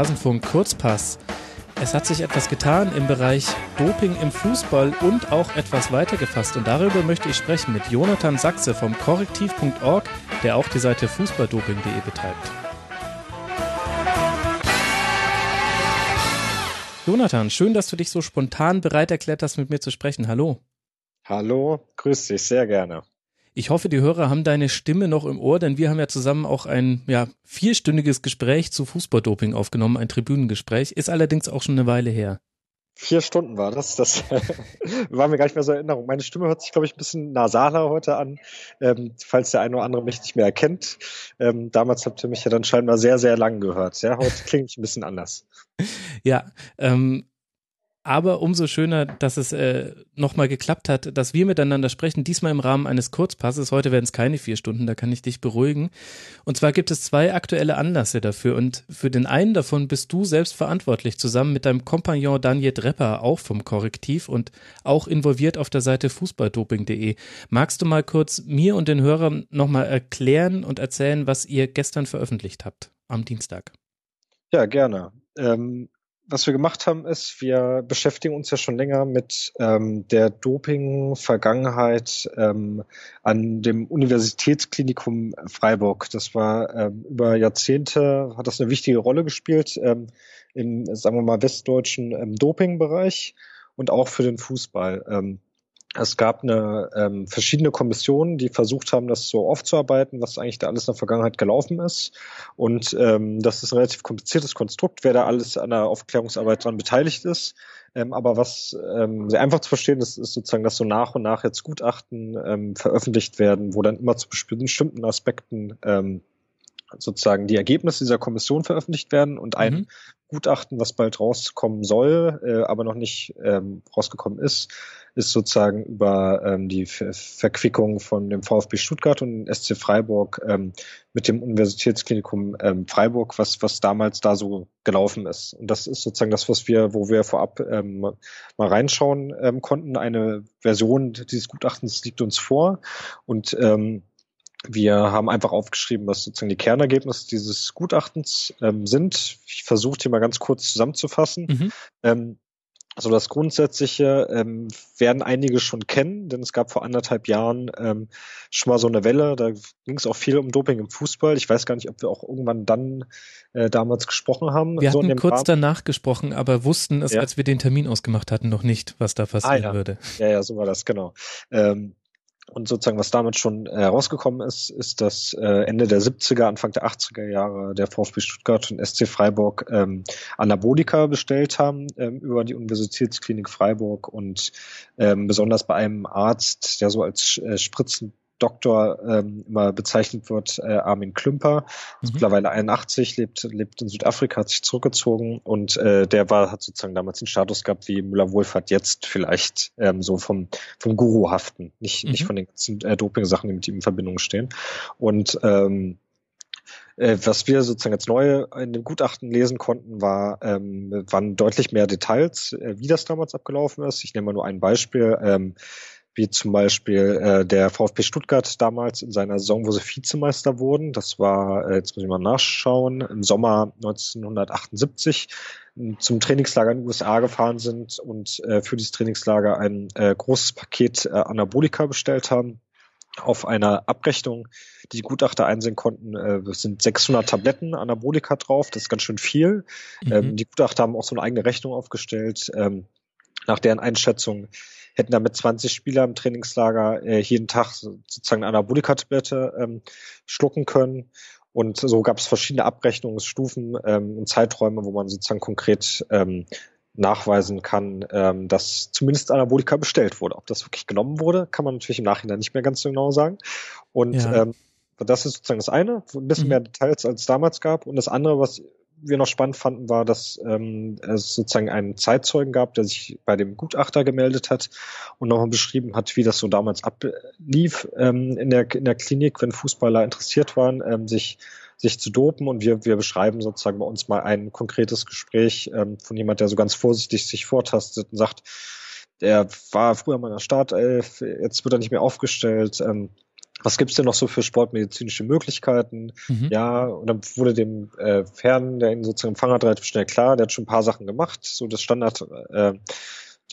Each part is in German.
Rasenfunk Kurzpass. Es hat sich etwas getan im Bereich Doping im Fußball und auch etwas weiter gefasst. Und darüber möchte ich sprechen mit Jonathan Sachse vom korrektiv.org, der auch die Seite fußballdoping.de betreibt. Jonathan, schön, dass du dich so spontan bereit erklärt hast, mit mir zu sprechen. Hallo. Hallo, grüß dich, sehr gerne. Ich hoffe, die Hörer haben deine Stimme noch im Ohr, denn wir haben ja zusammen auch ein ja, vierstündiges Gespräch zu Fußballdoping aufgenommen, ein Tribünengespräch, ist allerdings auch schon eine Weile her. Vier Stunden war das. Das war mir gar nicht mehr so in Erinnerung. Meine Stimme hört sich, glaube ich, ein bisschen nasaler heute an, ähm, falls der eine oder andere mich nicht mehr erkennt. Ähm, damals habt ihr mich ja dann scheinbar sehr, sehr lang gehört. Ja, heute klinge ich ein bisschen anders. Ja, ähm, aber umso schöner, dass es äh, nochmal geklappt hat, dass wir miteinander sprechen, diesmal im Rahmen eines Kurzpasses. Heute werden es keine vier Stunden, da kann ich dich beruhigen. Und zwar gibt es zwei aktuelle Anlässe dafür und für den einen davon bist du selbst verantwortlich, zusammen mit deinem Kompagnon Daniel Drepper, auch vom Korrektiv und auch involviert auf der Seite fußballdoping.de. Magst du mal kurz mir und den Hörern nochmal erklären und erzählen, was ihr gestern veröffentlicht habt am Dienstag? Ja, gerne. Ähm was wir gemacht haben, ist, wir beschäftigen uns ja schon länger mit ähm, der Doping-Vergangenheit ähm, an dem Universitätsklinikum Freiburg. Das war ähm, über Jahrzehnte, hat das eine wichtige Rolle gespielt ähm, im, sagen wir mal, westdeutschen ähm, Doping-Bereich und auch für den Fußball. Ähm, es gab eine ähm, verschiedene Kommissionen, die versucht haben, das so aufzuarbeiten, was eigentlich da alles in der Vergangenheit gelaufen ist. Und ähm, das ist ein relativ kompliziertes Konstrukt, wer da alles an der Aufklärungsarbeit dran beteiligt ist. Ähm, aber was ähm, sehr einfach zu verstehen ist, ist sozusagen, dass so nach und nach jetzt Gutachten ähm, veröffentlicht werden, wo dann immer zu bestimmten Aspekten ähm, sozusagen die Ergebnisse dieser Kommission veröffentlicht werden und ein mhm. Gutachten, was bald rauskommen soll, äh, aber noch nicht ähm, rausgekommen ist, ist sozusagen über ähm, die Ver Verquickung von dem VfB Stuttgart und SC Freiburg ähm, mit dem Universitätsklinikum ähm, Freiburg, was was damals da so gelaufen ist. Und das ist sozusagen das, was wir, wo wir vorab ähm, mal reinschauen ähm, konnten. Eine Version dieses Gutachtens liegt uns vor und ähm, wir haben einfach aufgeschrieben, was sozusagen die Kernergebnisse dieses Gutachtens ähm, sind. Ich versuche hier mal ganz kurz zusammenzufassen. Mhm. Ähm, also das Grundsätzliche ähm, werden einige schon kennen, denn es gab vor anderthalb Jahren ähm, schon mal so eine Welle, da ging es auch viel um Doping im Fußball. Ich weiß gar nicht, ob wir auch irgendwann dann äh, damals gesprochen haben. Wir so hatten kurz Rahmen. danach gesprochen, aber wussten es, ja. als wir den Termin ausgemacht hatten, noch nicht, was da passieren ah, ja. würde. Ja, ja, so war das, genau. Ähm, und sozusagen, was damit schon herausgekommen ist, ist, dass äh, Ende der 70er, Anfang der 80er Jahre der VfB Stuttgart und SC Freiburg ähm, Anabolika bestellt haben ähm, über die Universitätsklinik Freiburg. Und ähm, besonders bei einem Arzt, der so als äh, Spritzen Doktor ähm, immer bezeichnet wird, äh, Armin Klümper, mhm. mittlerweile 81, lebt, lebt in Südafrika, hat sich zurückgezogen und äh, der war, hat sozusagen damals den Status gehabt wie Müller-Wohlfahrt jetzt vielleicht ähm, so vom, vom Guru-haften, nicht, mhm. nicht von den ganzen äh, Doping-Sachen, die mit ihm in Verbindung stehen. Und ähm, äh, was wir sozusagen als neu in dem Gutachten lesen konnten, war, ähm, waren deutlich mehr Details, äh, wie das damals abgelaufen ist. Ich nehme mal nur ein Beispiel. Ähm, wie zum Beispiel äh, der VfB Stuttgart damals in seiner Saison, wo sie Vizemeister wurden. Das war, äh, jetzt muss ich mal nachschauen, im Sommer 1978 zum Trainingslager in den USA gefahren sind und äh, für dieses Trainingslager ein äh, großes Paket äh, Anabolika bestellt haben. Auf einer Abrechnung, die die Gutachter einsehen konnten, äh, sind 600 Tabletten Anabolika drauf. Das ist ganz schön viel. Mhm. Ähm, die Gutachter haben auch so eine eigene Rechnung aufgestellt, ähm, nach deren Einschätzung hätten damit 20 Spieler im Trainingslager äh, jeden Tag sozusagen eine Anabolika-Tablette ähm, schlucken können. Und so gab es verschiedene Abrechnungsstufen ähm, und Zeiträume, wo man sozusagen konkret ähm, nachweisen kann, ähm, dass zumindest Anabolika bestellt wurde. Ob das wirklich genommen wurde, kann man natürlich im Nachhinein nicht mehr ganz so genau sagen. Und ja. ähm, das ist sozusagen das eine, ein bisschen mhm. mehr Details als es damals gab. Und das andere, was wir noch spannend fanden, war, dass ähm, es sozusagen einen Zeitzeugen gab, der sich bei dem Gutachter gemeldet hat und nochmal beschrieben hat, wie das so damals ablief ähm, in, der, in der Klinik, wenn Fußballer interessiert waren, ähm, sich sich zu dopen. Und wir, wir beschreiben sozusagen bei uns mal ein konkretes Gespräch ähm, von jemand, der so ganz vorsichtig sich vortastet und sagt, der war früher mal in der Startelf, jetzt wird er nicht mehr aufgestellt, ähm, was gibt's denn noch so für sportmedizinische Möglichkeiten? Mhm. Ja, und dann wurde dem äh, Fern, der ihn sozusagen empfangen hat, relativ schnell klar, der hat schon ein paar Sachen gemacht, so das Standard äh,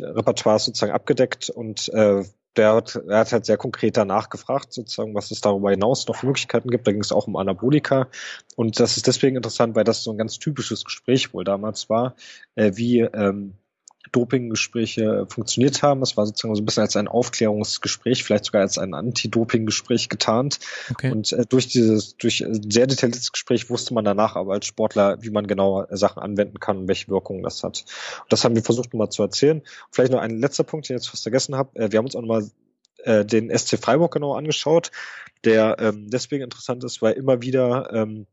Repertoire sozusagen abgedeckt und äh, der hat, er hat halt sehr konkret danach gefragt, sozusagen, was es darüber hinaus noch für Möglichkeiten gibt. Da ging es auch um Anabolika. Und das ist deswegen interessant, weil das so ein ganz typisches Gespräch wohl damals war, äh, wie ähm, Dopinggespräche funktioniert haben. Es war sozusagen so ein bisschen als ein Aufklärungsgespräch, vielleicht sogar als ein Anti-Doping-Gespräch getarnt. Okay. Und äh, durch dieses, durch ein sehr detailliertes Gespräch wusste man danach aber als Sportler, wie man genau Sachen anwenden kann und welche Wirkungen das hat. Und das haben wir versucht nochmal zu erzählen. Vielleicht noch ein letzter Punkt, den ich jetzt fast vergessen habe. Äh, wir haben uns auch nochmal äh, den SC Freiburg genau angeschaut, der ähm, deswegen interessant ist, weil immer wieder ähm,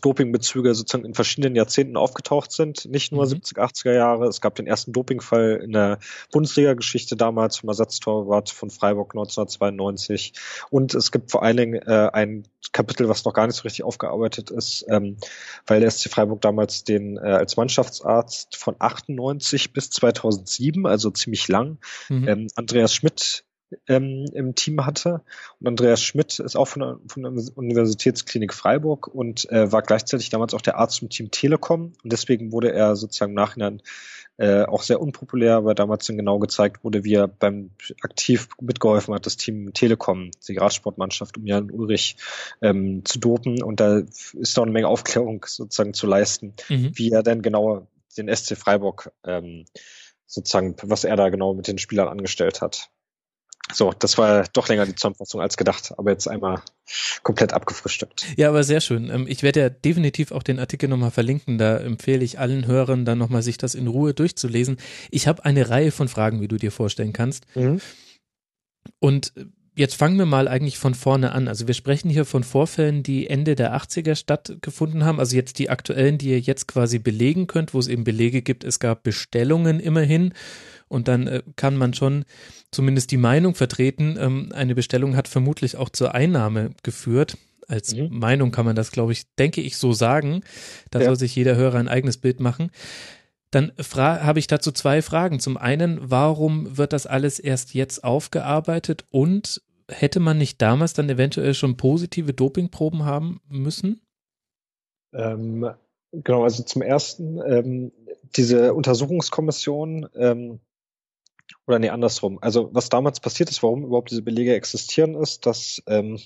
Dopingbezüge sozusagen in verschiedenen Jahrzehnten aufgetaucht sind, nicht nur mhm. 70er, 80er Jahre. Es gab den ersten Dopingfall in der Bundesliga-Geschichte damals vom Ersatztorwart von Freiburg 1992. Und es gibt vor allen Dingen äh, ein Kapitel, was noch gar nicht so richtig aufgearbeitet ist, ähm, weil der SC Freiburg damals den äh, als Mannschaftsarzt von 98 bis 2007, also ziemlich lang, mhm. ähm, Andreas Schmidt ähm, im Team hatte. Und Andreas Schmidt ist auch von der, von der Universitätsklinik Freiburg und äh, war gleichzeitig damals auch der Arzt im Team Telekom. Und deswegen wurde er sozusagen im Nachhinein äh, auch sehr unpopulär, weil damals dann genau gezeigt wurde, wie er beim aktiv mitgeholfen hat, das Team Telekom, die Radsportmannschaft um Jan Ulrich ähm, zu dopen. Und da ist noch eine Menge Aufklärung sozusagen zu leisten, mhm. wie er denn genau den SC Freiburg ähm, sozusagen, was er da genau mit den Spielern angestellt hat. So, das war doch länger die Zusammenfassung als gedacht, aber jetzt einmal komplett abgefrühstückt. Ja, aber sehr schön. Ähm, ich werde ja definitiv auch den Artikel nochmal verlinken. Da empfehle ich allen Hörern dann nochmal sich das in Ruhe durchzulesen. Ich habe eine Reihe von Fragen, wie du dir vorstellen kannst. Mhm. Und jetzt fangen wir mal eigentlich von vorne an. Also wir sprechen hier von Vorfällen, die Ende der 80er stattgefunden haben. Also jetzt die aktuellen, die ihr jetzt quasi belegen könnt, wo es eben Belege gibt. Es gab Bestellungen immerhin und dann äh, kann man schon zumindest die Meinung vertreten, ähm, eine Bestellung hat vermutlich auch zur Einnahme geführt. Als mhm. Meinung kann man das, glaube ich, denke ich, so sagen. Da ja. soll sich jeder Hörer ein eigenes Bild machen. Dann habe ich dazu zwei Fragen. Zum einen, warum wird das alles erst jetzt aufgearbeitet und hätte man nicht damals dann eventuell schon positive Dopingproben haben müssen? Ähm, genau, also zum ersten, ähm, diese Untersuchungskommission ähm, oder nee, andersrum. Also was damals passiert ist, warum überhaupt diese Belege existieren, ist, dass ähm,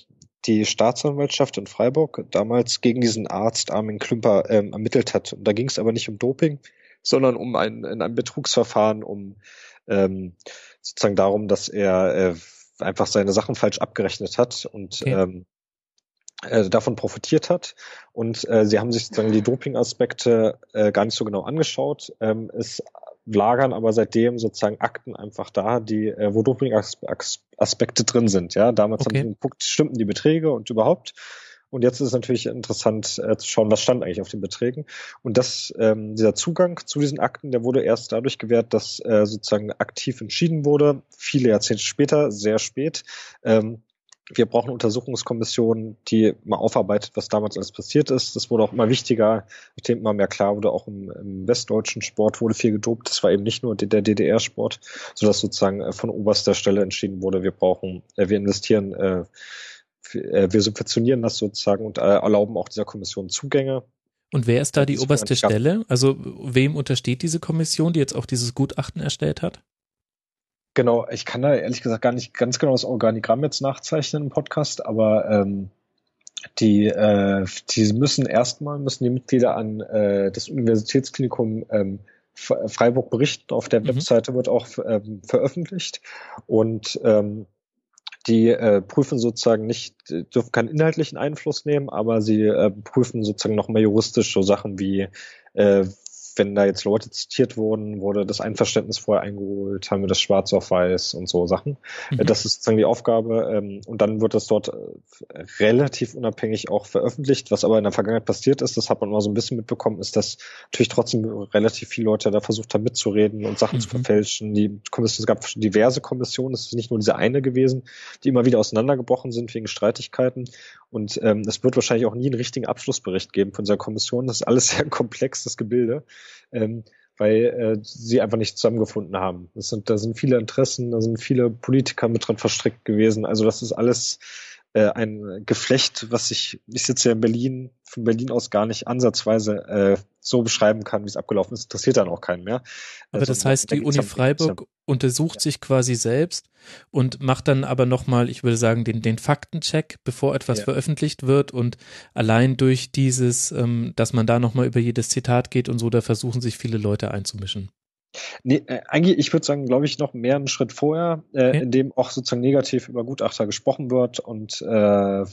die Staatsanwaltschaft in Freiburg damals gegen diesen Arzt Armin Klümper ähm, ermittelt hat. Und da ging es aber nicht um Doping, sondern um ein, in einem Betrugsverfahren, um ähm, sozusagen darum, dass er äh, einfach seine Sachen falsch abgerechnet hat und okay. ähm, äh, davon profitiert hat. Und äh, sie haben sich sozusagen die Doping-Aspekte äh, gar nicht so genau angeschaut. Ähm, es lagern aber seitdem sozusagen Akten einfach da, die, äh, wo Doping-Aspekte drin sind. Ja, damals okay. haben geguckt, stimmten die Beträge und überhaupt. Und jetzt ist es natürlich interessant äh, zu schauen, was stand eigentlich auf den Beträgen. Und das, ähm, dieser Zugang zu diesen Akten, der wurde erst dadurch gewährt, dass äh, sozusagen aktiv entschieden wurde, viele Jahrzehnte später, sehr spät, ähm, wir brauchen Untersuchungskommissionen, die mal aufarbeitet, was damals alles passiert ist. Das wurde auch immer wichtiger, nachdem immer mehr klar wurde, auch im, im westdeutschen Sport wurde viel gedopt. Das war eben nicht nur der DDR-Sport, sodass sozusagen äh, von oberster Stelle entschieden wurde, wir brauchen, äh, wir investieren, äh, wir subventionieren das sozusagen und erlauben auch dieser Kommission Zugänge. Und wer ist da die oberste Stelle? Also wem untersteht diese Kommission, die jetzt auch dieses Gutachten erstellt hat? Genau, ich kann da ehrlich gesagt gar nicht ganz genau das Organigramm jetzt nachzeichnen im Podcast, aber ähm, die, äh, die müssen erstmal, müssen die Mitglieder an äh, das Universitätsklinikum ähm, Freiburg berichten. Auf der mhm. Webseite wird auch ähm, veröffentlicht. Und ähm, die äh, prüfen sozusagen nicht, dürfen keinen inhaltlichen Einfluss nehmen, aber sie äh, prüfen sozusagen noch mehr juristisch so Sachen wie, äh, wenn da jetzt Leute zitiert wurden, wurde das Einverständnis vorher eingeholt, haben wir das schwarz auf weiß und so Sachen. Mhm. Das ist sozusagen die Aufgabe. Ähm, und dann wird das dort äh, relativ unabhängig auch veröffentlicht. Was aber in der Vergangenheit passiert ist, das hat man mal so ein bisschen mitbekommen, ist, dass natürlich trotzdem relativ viele Leute da versucht haben mitzureden und Sachen mhm. zu verfälschen. Die Kommission, es gab diverse Kommissionen, es ist nicht nur diese eine gewesen, die immer wieder auseinandergebrochen sind wegen Streitigkeiten. Und ähm, es wird wahrscheinlich auch nie einen richtigen Abschlussbericht geben von dieser Kommission. Das ist alles sehr komplexes Gebilde, ähm, weil äh, sie einfach nicht zusammengefunden haben. Das sind, da sind viele Interessen, da sind viele Politiker mit dran verstrickt gewesen. Also das ist alles äh, ein Geflecht, was ich, ich sitze ja in Berlin, von Berlin aus gar nicht ansatzweise äh, so beschreiben kann, wie es abgelaufen ist, interessiert dann auch keinen mehr. Aber also, das heißt, die Uni Freiburg untersucht ja. sich quasi selbst und macht dann aber nochmal, ich würde sagen, den, den Faktencheck, bevor etwas ja. veröffentlicht wird und allein durch dieses, ähm, dass man da nochmal über jedes Zitat geht und so, da versuchen sich viele Leute einzumischen. Nee, äh, eigentlich, ich würde sagen, glaube ich, noch mehr einen Schritt vorher, äh, okay. in dem auch sozusagen negativ über Gutachter gesprochen wird und äh, da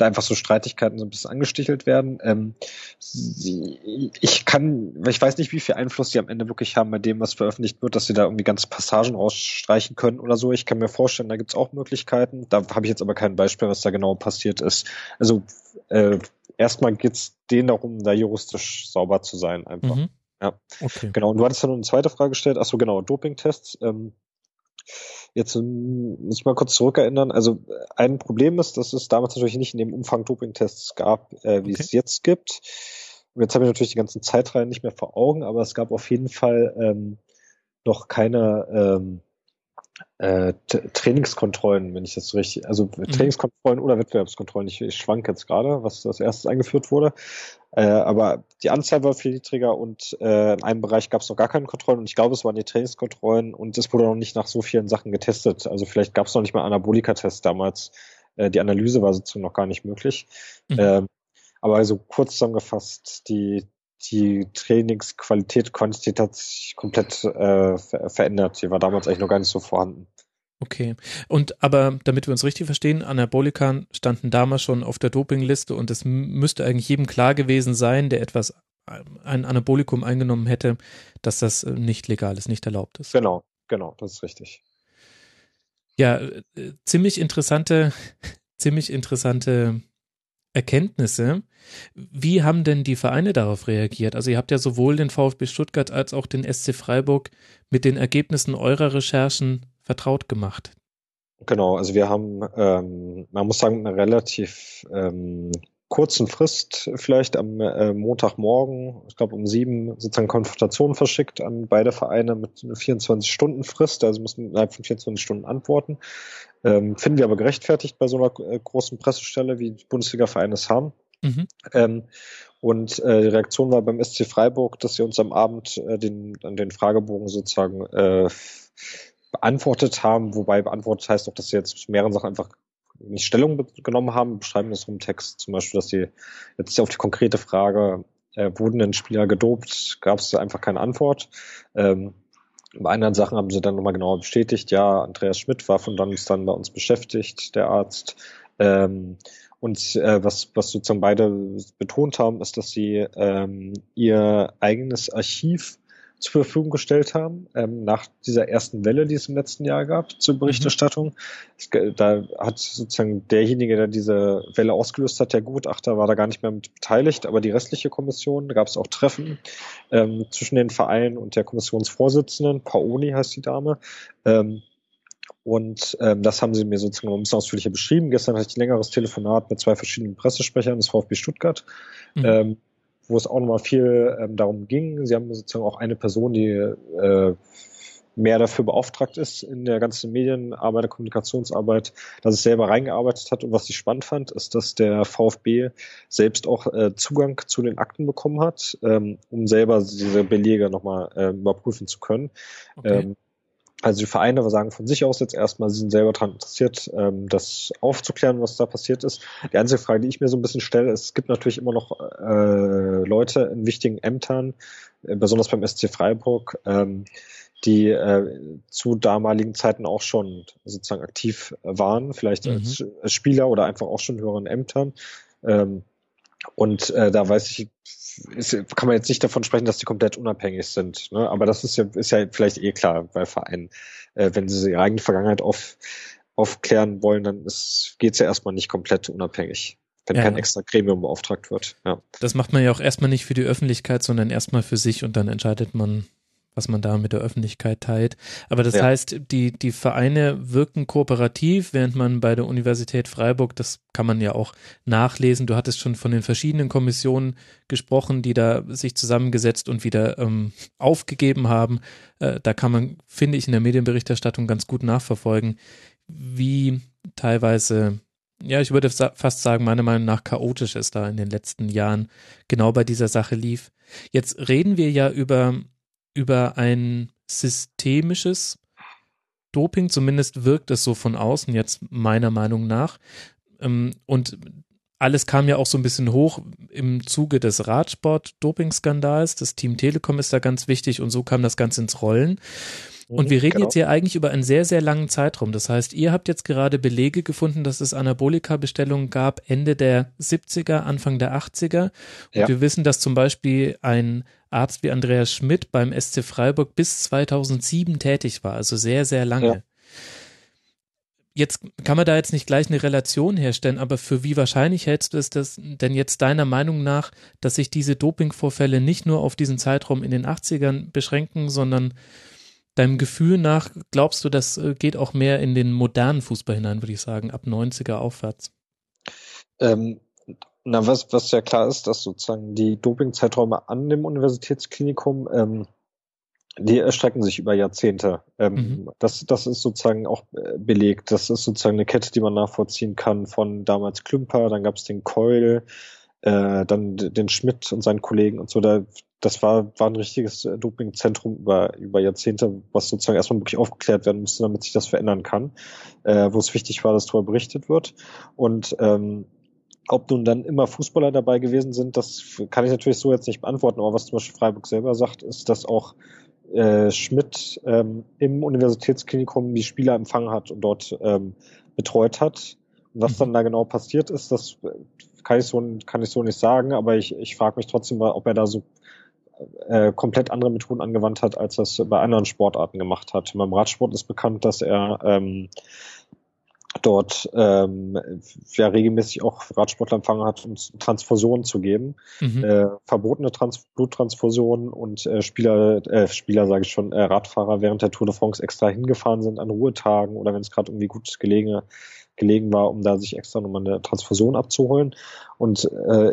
einfach so Streitigkeiten so ein bisschen angestichelt werden. Ähm, sie, ich kann, ich weiß nicht, wie viel Einfluss die am Ende wirklich haben bei dem, was veröffentlicht wird, dass sie da irgendwie ganze Passagen rausstreichen können oder so. Ich kann mir vorstellen, da gibt's auch Möglichkeiten. Da habe ich jetzt aber kein Beispiel, was da genau passiert ist. Also äh, erstmal geht's denen darum, da juristisch sauber zu sein einfach. Mhm. Ja, okay. genau. Und du hattest ja noch eine zweite Frage gestellt. Achso, genau, Dopingtests. Ähm, jetzt ähm, muss ich mal kurz zurückerinnern. Also ein Problem ist, dass es damals natürlich nicht in dem Umfang Dopingtests gab, äh, wie okay. es jetzt gibt. Und jetzt habe ich natürlich die ganzen Zeitreihen nicht mehr vor Augen, aber es gab auf jeden Fall ähm, noch keine ähm, äh, Trainingskontrollen, wenn ich das so richtig, also mhm. Trainingskontrollen oder Wettbewerbskontrollen. Ich, ich schwank jetzt gerade, was das erstes eingeführt wurde. Äh, aber die Anzahl war viel niedriger und äh, in einem Bereich gab es noch gar keine Kontrollen und ich glaube, es waren die Trainingskontrollen und es wurde noch nicht nach so vielen Sachen getestet. Also vielleicht gab es noch nicht mal Anabolika-Tests damals. Äh, die Analyse war sozusagen noch gar nicht möglich. Mhm. Ähm, aber also kurz zusammengefasst, die die Trainingsqualität, Quantität hat sich komplett äh, verändert. Die war damals eigentlich noch gar nicht so vorhanden. Okay. Und aber damit wir uns richtig verstehen, Anabolika standen damals schon auf der Dopingliste und es müsste eigentlich jedem klar gewesen sein, der etwas ein Anabolikum eingenommen hätte, dass das äh, nicht legal ist, nicht erlaubt ist. Genau, genau, das ist richtig. Ja, äh, ziemlich interessante, ziemlich interessante Erkenntnisse. Wie haben denn die Vereine darauf reagiert? Also ihr habt ja sowohl den VfB Stuttgart als auch den SC Freiburg mit den Ergebnissen eurer Recherchen vertraut gemacht. Genau, also wir haben, ähm, man muss sagen, eine relativ ähm, kurzen Frist vielleicht am äh, Montagmorgen, ich glaube um sieben, sozusagen Konfrontation verschickt an beide Vereine mit einer 24-Stunden-Frist, also müssen innerhalb von 24 Stunden antworten. Ähm, finden wir aber gerechtfertigt bei so einer äh, großen Pressestelle, wie die Bundesliga-Vereine es haben. Mhm. Ähm, und äh, die Reaktion war beim SC Freiburg, dass sie uns am Abend äh, den, an den Fragebogen sozusagen äh, beantwortet haben, wobei beantwortet heißt auch, dass sie jetzt mehreren Sachen einfach nicht Stellung genommen haben, beschreiben das im Text zum Beispiel, dass sie jetzt auf die konkrete Frage, äh, wurden denn Spieler gedopt, gab es einfach keine Antwort. Ähm, bei anderen Sachen haben sie dann nochmal genauer bestätigt, ja, Andreas Schmidt war von dann bei uns beschäftigt, der Arzt. Ähm, und äh, was, was sozusagen beide betont haben, ist, dass sie ähm, ihr eigenes Archiv zur Verfügung gestellt haben, ähm, nach dieser ersten Welle, die es im letzten Jahr gab zur mhm. Berichterstattung. Mhm. da hat sozusagen derjenige, der diese Welle ausgelöst hat, der Gutachter, war da gar nicht mehr mit beteiligt, aber die restliche Kommission, da gab es auch Treffen ähm, zwischen den Vereinen und der Kommissionsvorsitzenden, Paoni heißt die Dame, ähm, und ähm, das haben sie mir sozusagen ein bisschen ausführlicher beschrieben. Gestern hatte ich ein längeres Telefonat mit zwei verschiedenen Pressesprechern des VfB Stuttgart. Mhm. Ähm, wo es auch nochmal viel ähm, darum ging. Sie haben sozusagen auch eine Person, die äh, mehr dafür beauftragt ist in der ganzen Medienarbeit, der Kommunikationsarbeit, dass es selber reingearbeitet hat. Und was ich spannend fand, ist, dass der VfB selbst auch äh, Zugang zu den Akten bekommen hat, ähm, um selber diese Belege nochmal äh, überprüfen zu können. Okay. Ähm, also die Vereine sagen von sich aus jetzt erstmal, sie sind selber daran interessiert, ähm, das aufzuklären, was da passiert ist. Die einzige Frage, die ich mir so ein bisschen stelle, ist, es gibt natürlich immer noch äh, Leute in wichtigen Ämtern, äh, besonders beim SC Freiburg, ähm, die äh, zu damaligen Zeiten auch schon sozusagen aktiv waren, vielleicht mhm. als Spieler oder einfach auch schon in höheren Ämtern. Ähm, und äh, da weiß ich, ist, kann man jetzt nicht davon sprechen, dass die komplett unabhängig sind. Ne? Aber das ist ja, ist ja vielleicht eh klar bei Vereinen. Äh, wenn sie ihre eigene Vergangenheit auf, aufklären wollen, dann geht es ja erstmal nicht komplett unabhängig wenn ja, kein extra Gremium beauftragt wird. Ja. Das macht man ja auch erstmal nicht für die Öffentlichkeit, sondern erstmal für sich und dann entscheidet man, was man da mit der Öffentlichkeit teilt. Aber das ja. heißt, die, die Vereine wirken kooperativ, während man bei der Universität Freiburg, das kann man ja auch nachlesen, du hattest schon von den verschiedenen Kommissionen gesprochen, die da sich zusammengesetzt und wieder ähm, aufgegeben haben. Äh, da kann man, finde ich, in der Medienberichterstattung ganz gut nachverfolgen, wie teilweise ja, ich würde fast sagen, meiner Meinung nach chaotisch es da in den letzten Jahren genau bei dieser Sache lief. Jetzt reden wir ja über, über ein systemisches Doping, zumindest wirkt es so von außen jetzt meiner Meinung nach. Ähm, und alles kam ja auch so ein bisschen hoch im Zuge des Radsport-Doping-Skandals. Das Team Telekom ist da ganz wichtig und so kam das Ganze ins Rollen. Und mhm, wir reden genau. jetzt hier eigentlich über einen sehr, sehr langen Zeitraum. Das heißt, ihr habt jetzt gerade Belege gefunden, dass es Anabolika-Bestellungen gab Ende der 70er, Anfang der 80er. Und ja. wir wissen, dass zum Beispiel ein Arzt wie Andreas Schmidt beim SC Freiburg bis 2007 tätig war, also sehr, sehr lange. Ja. Jetzt kann man da jetzt nicht gleich eine Relation herstellen, aber für wie wahrscheinlich hältst du es das denn jetzt deiner Meinung nach, dass sich diese Dopingvorfälle nicht nur auf diesen Zeitraum in den 80ern beschränken, sondern deinem Gefühl nach glaubst du, das äh, geht auch mehr in den modernen Fußball hinein, würde ich sagen, ab 90er aufwärts? Ähm, na, was, was ja klar ist, dass sozusagen die Dopingzeiträume an dem Universitätsklinikum, ähm, die erstrecken sich über Jahrzehnte. Ähm, mhm. das, das ist sozusagen auch äh, belegt. Das ist sozusagen eine Kette, die man nachvollziehen kann von damals Klümper, dann gab es den Keul, äh, dann den Schmidt und seinen Kollegen und so. Da, das war, war ein richtiges äh, Dopingzentrum über, über Jahrzehnte, was sozusagen erstmal wirklich aufgeklärt werden musste, damit sich das verändern kann, äh, wo es wichtig war, dass darüber berichtet wird. Und ähm, ob nun dann immer Fußballer dabei gewesen sind, das kann ich natürlich so jetzt nicht beantworten, aber was zum Beispiel Freiburg selber sagt, ist, dass auch äh, Schmidt ähm, im Universitätsklinikum die Spieler empfangen hat und dort ähm, betreut hat. Und was mhm. dann da genau passiert ist, das kann ich so, kann ich so nicht sagen, aber ich, ich frage mich trotzdem mal, ob er da so äh, komplett andere Methoden angewandt hat, als es bei anderen Sportarten gemacht hat. Beim Radsport ist bekannt, dass er ähm, dort ähm, ja regelmäßig auch Radsportler empfangen hat, um Transfusionen zu geben. Mhm. Äh, verbotene Trans Bluttransfusionen und äh, Spieler, äh, Spieler sage ich schon, äh, Radfahrer während der Tour de France extra hingefahren sind an Ruhetagen oder wenn es gerade irgendwie gut gelegen gelegen war, um da sich extra nochmal eine Transfusion abzuholen. Und äh,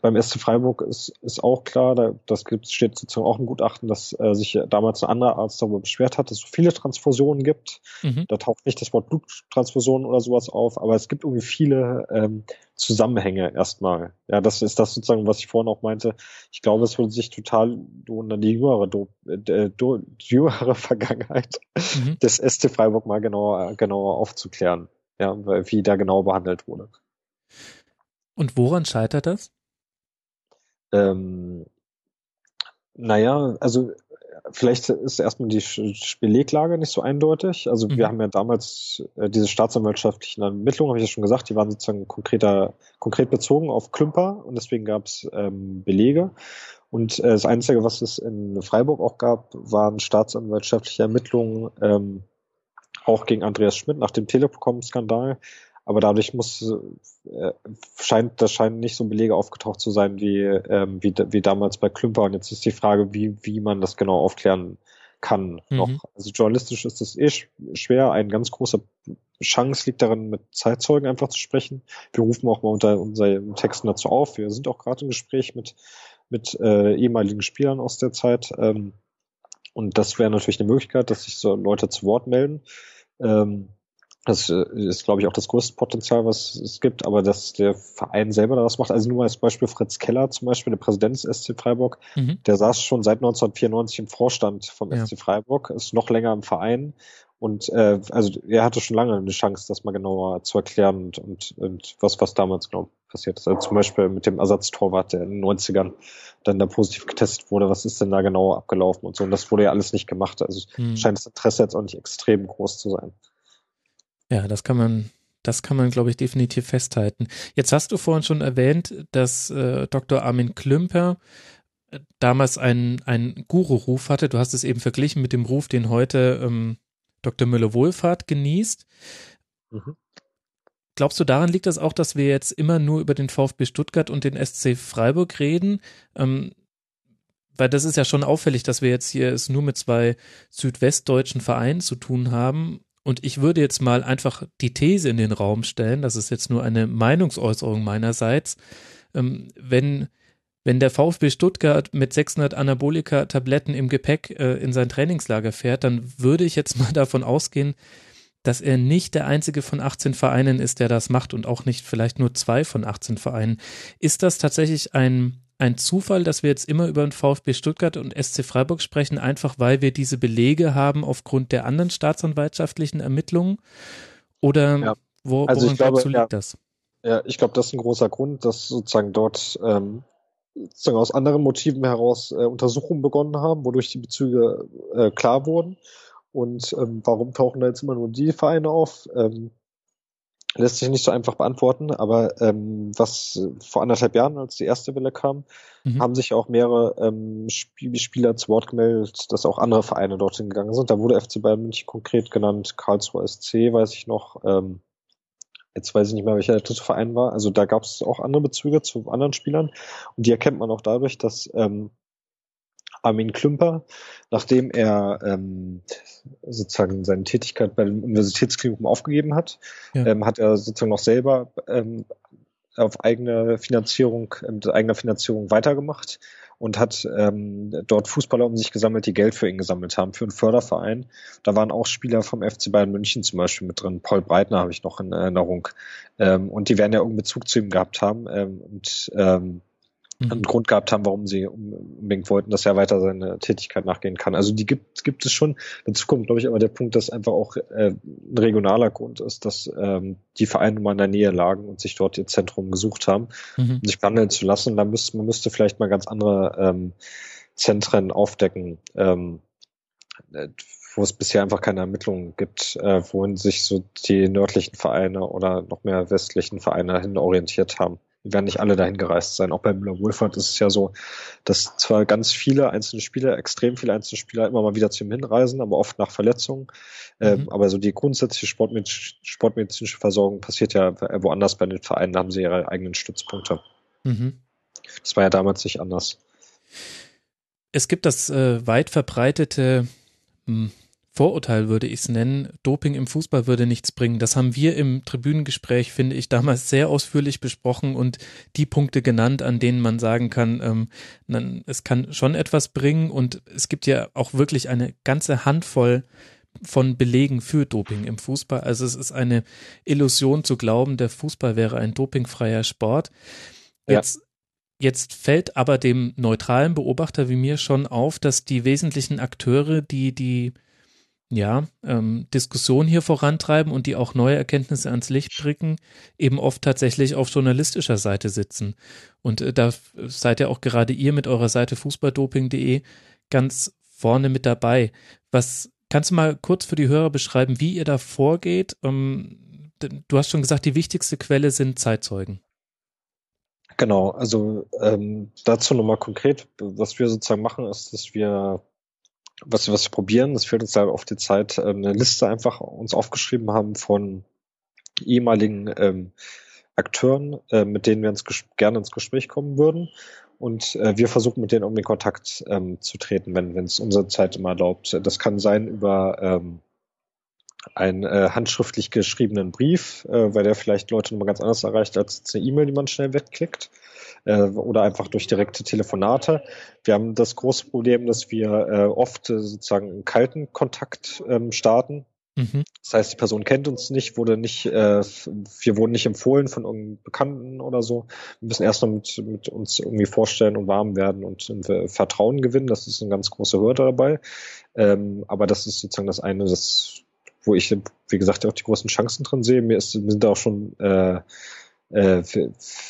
beim SC Freiburg ist, ist auch klar, da, das gibt, steht sozusagen auch im Gutachten, dass äh, sich damals ein anderer Arzt darüber beschwert hat, dass es so viele Transfusionen gibt. Mhm. Da taucht nicht das Wort Bluttransfusion oder sowas auf, aber es gibt irgendwie viele ähm, Zusammenhänge erstmal. Ja, das ist das sozusagen, was ich vorhin auch meinte. Ich glaube, es würde sich total lohnen, die jüngere, äh, die jüngere Vergangenheit mhm. des SC Freiburg mal genauer, genauer aufzuklären ja, wie da genau behandelt wurde. Und woran scheitert das? Ähm, naja, also vielleicht ist erstmal die Beleglage nicht so eindeutig. Also mhm. wir haben ja damals äh, diese staatsanwaltschaftlichen Ermittlungen, habe ich ja schon gesagt, die waren sozusagen konkreter, konkret bezogen auf Klümper und deswegen gab es ähm, Belege. Und äh, das Einzige, was es in Freiburg auch gab, waren staatsanwaltschaftliche Ermittlungen ähm, auch gegen Andreas Schmidt nach dem Telekom-Skandal. Aber dadurch muss, äh, scheint, das scheinen nicht so Belege aufgetaucht zu sein wie, ähm, wie, wie damals bei Klümper. Und jetzt ist die Frage, wie, wie man das genau aufklären kann mhm. noch. Also journalistisch ist es eh schwer. Ein ganz großer Chance liegt darin, mit Zeitzeugen einfach zu sprechen. Wir rufen auch mal unter unseren Texten dazu auf. Wir sind auch gerade im Gespräch mit, mit äh, ehemaligen Spielern aus der Zeit. Ähm, und das wäre natürlich eine Möglichkeit, dass sich so Leute zu Wort melden. Ähm, das äh, ist, glaube ich, auch das größte Potenzial, was es gibt, aber dass der Verein selber daraus macht. Also nur mal als Beispiel Fritz Keller zum Beispiel, der Präsident des SC Freiburg, mhm. der saß schon seit 1994 im Vorstand vom ja. SC Freiburg, ist noch länger im Verein und äh, also er hatte schon lange eine Chance, das mal genauer zu erklären und, und, und was, was damals genau passiert ist. Also zum Beispiel mit dem Ersatztorwart, der in den 90ern dann da positiv getestet wurde, was ist denn da genau abgelaufen und so. Und das wurde ja alles nicht gemacht. Also hm. scheint das Interesse jetzt auch nicht extrem groß zu sein. Ja, das kann man, das kann man, glaube ich, definitiv festhalten. Jetzt hast du vorhin schon erwähnt, dass äh, Dr. Armin Klümper äh, damals einen, einen Guru-Ruf hatte. Du hast es eben verglichen mit dem Ruf, den heute ähm, Dr. Müller-Wohlfahrt genießt. Mhm. Glaubst du, daran liegt das auch, dass wir jetzt immer nur über den VfB Stuttgart und den SC Freiburg reden? Ähm, weil das ist ja schon auffällig, dass wir jetzt hier es nur mit zwei südwestdeutschen Vereinen zu tun haben. Und ich würde jetzt mal einfach die These in den Raum stellen, das ist jetzt nur eine Meinungsäußerung meinerseits, ähm, wenn wenn der VfB Stuttgart mit 600 Anabolika-Tabletten im Gepäck äh, in sein Trainingslager fährt, dann würde ich jetzt mal davon ausgehen, dass er nicht der einzige von 18 Vereinen ist, der das macht und auch nicht vielleicht nur zwei von 18 Vereinen. Ist das tatsächlich ein, ein Zufall, dass wir jetzt immer über den VfB Stuttgart und SC Freiburg sprechen, einfach weil wir diese Belege haben aufgrund der anderen staatsanwaltschaftlichen Ermittlungen? Oder ja. wo, also woran glaube, liegt ja. das? Ja, ich glaube, das ist ein großer Grund, dass sozusagen dort ähm, sozusagen aus anderen Motiven heraus äh, Untersuchungen begonnen haben, wodurch die Bezüge äh, klar wurden. Und ähm, warum tauchen da jetzt immer nur die Vereine auf? Ähm, lässt sich nicht so einfach beantworten, aber ähm, was vor anderthalb Jahren, als die erste Welle kam, mhm. haben sich auch mehrere ähm, Sp Spieler zu Wort gemeldet, dass auch andere Vereine dorthin gegangen sind. Da wurde FC Bayern München konkret genannt, Karlsruhe SC, weiß ich noch. Ähm, jetzt weiß ich nicht mehr, welcher der dritte Verein war. Also da gab es auch andere Bezüge zu anderen Spielern und die erkennt man auch dadurch, dass ähm, Armin Klümper, nachdem er ähm, sozusagen seine Tätigkeit bei dem Universitätsklinikum aufgegeben hat, ja. ähm, hat er sozusagen noch selber ähm, auf eigene Finanzierung, äh, mit eigener Finanzierung weitergemacht und hat ähm, dort Fußballer um sich gesammelt, die Geld für ihn gesammelt haben, für einen Förderverein. Da waren auch Spieler vom FC Bayern München zum Beispiel mit drin. Paul Breitner habe ich noch in Erinnerung. Ähm, und die werden ja irgendeinen Bezug zu ihm gehabt haben. Ähm, und ähm, mhm. einen Grund gehabt haben, warum sie unbedingt wollten, dass er weiter seine Tätigkeit nachgehen kann. Also die gibt, gibt es schon. Dazu kommt, glaube ich, aber der Punkt, dass einfach auch äh, ein regionaler Grund ist, dass ähm, die Vereine mal in der Nähe lagen und sich dort ihr Zentrum gesucht haben, mhm. um sich behandeln zu lassen. Da müsste, man müsste vielleicht mal ganz andere ähm, Zentren aufdecken. Ähm, äh, wo es bisher einfach keine Ermittlungen gibt, äh, wohin sich so die nördlichen Vereine oder noch mehr westlichen Vereine hin orientiert haben. Werden nicht alle dahin gereist sein. Auch bei Müller-Wohlfahrt ist es ja so, dass zwar ganz viele einzelne Spieler, extrem viele einzelne Spieler immer mal wieder zu ihm hinreisen, aber oft nach Verletzungen. Ähm, mhm. Ähm, aber so die grundsätzliche Sportmediz sportmedizinische Versorgung passiert ja woanders bei den Vereinen, da haben sie ihre eigenen Stützpunkte. Mhm. Das war ja damals nicht anders. Es gibt das äh, weit verbreitete hm, Vorurteil würde ich es nennen, Doping im Fußball würde nichts bringen. Das haben wir im Tribünengespräch, finde ich, damals sehr ausführlich besprochen und die Punkte genannt, an denen man sagen kann, ähm, man, es kann schon etwas bringen und es gibt ja auch wirklich eine ganze Handvoll von Belegen für Doping im Fußball. Also es ist eine Illusion zu glauben, der Fußball wäre ein dopingfreier Sport. Jetzt ja. Jetzt fällt aber dem neutralen Beobachter wie mir schon auf, dass die wesentlichen Akteure, die die ja, ähm, Diskussion hier vorantreiben und die auch neue Erkenntnisse ans Licht bringen, eben oft tatsächlich auf journalistischer Seite sitzen. Und äh, da seid ja auch gerade ihr mit eurer Seite fußballdoping.de ganz vorne mit dabei. Was kannst du mal kurz für die Hörer beschreiben, wie ihr da vorgeht? Ähm, du hast schon gesagt, die wichtigste Quelle sind Zeitzeugen. Genau, also ähm, dazu nochmal konkret, was wir sozusagen machen, ist, dass wir was, was wir probieren, das fehlt uns da auf die Zeit, ähm, eine Liste einfach uns aufgeschrieben haben von ehemaligen ähm, Akteuren, äh, mit denen wir ins gerne ins Gespräch kommen würden. Und äh, wir versuchen mit denen um den Kontakt ähm, zu treten, wenn es unsere Zeit immer erlaubt. Das kann sein über ähm, einen äh, handschriftlich geschriebenen Brief, äh, weil der vielleicht Leute nochmal ganz anders erreicht als eine E-Mail, die man schnell wegklickt äh, oder einfach durch direkte Telefonate. Wir haben das große Problem, dass wir äh, oft äh, sozusagen einen kalten Kontakt ähm, starten. Mhm. Das heißt, die Person kennt uns nicht, wurde nicht, äh, wir wurden nicht empfohlen von irgendeinem Bekannten oder so. Wir müssen erst noch mit, mit uns irgendwie vorstellen und warm werden und, und Vertrauen gewinnen. Das ist eine ganz große Hürde dabei. Ähm, aber das ist sozusagen das eine, das, wo ich, wie gesagt, auch die großen Chancen drin sehe. Mir, ist, mir sind da auch schon äh, äh,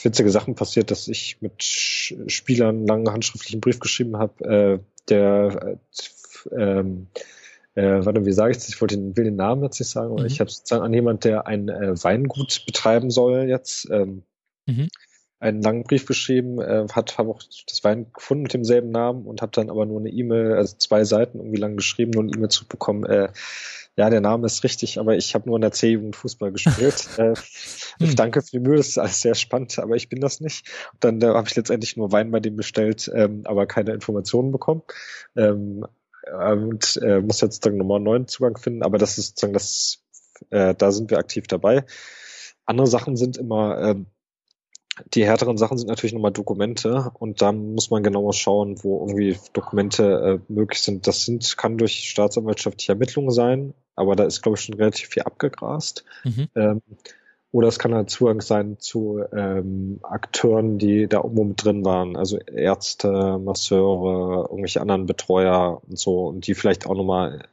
witzige Sachen passiert, dass ich mit Spielern einen langen handschriftlichen Brief geschrieben habe, äh, der äh, ähm, äh, warte, wie sage ich das? Ich wollte den, will den Namen jetzt nicht sagen, aber mhm. ich habe sozusagen an jemand, der ein äh, Weingut betreiben soll jetzt, ähm, mhm. Einen langen Brief geschrieben, äh, hat habe auch das Wein gefunden mit demselben Namen und habe dann aber nur eine E-Mail, also zwei Seiten irgendwie lang geschrieben, nur eine E-Mail zu bekommen, äh, ja, der Name ist richtig, aber ich habe nur in der C-Jugend Fußball gespielt. äh, hm. Danke für die Mühe, das ist alles sehr spannend, aber ich bin das nicht. Und dann äh, habe ich letztendlich nur Wein bei dem bestellt, ähm, aber keine Informationen bekommen. Ähm, und äh, muss jetzt sozusagen nochmal einen neuen Zugang finden, aber das ist sozusagen das, äh, da sind wir aktiv dabei. Andere Sachen sind immer, ähm, die härteren Sachen sind natürlich nochmal Dokumente und da muss man genauer schauen, wo irgendwie Dokumente äh, möglich sind. Das sind, kann durch staatsanwaltschaftliche Ermittlungen sein aber da ist, glaube ich, schon relativ viel abgegrast. Mhm. Ähm, oder es kann halt Zugang sein zu ähm, Akteuren, die da irgendwo mit drin waren, also Ärzte, Masseure, irgendwelche anderen Betreuer und so, und die vielleicht auch nochmal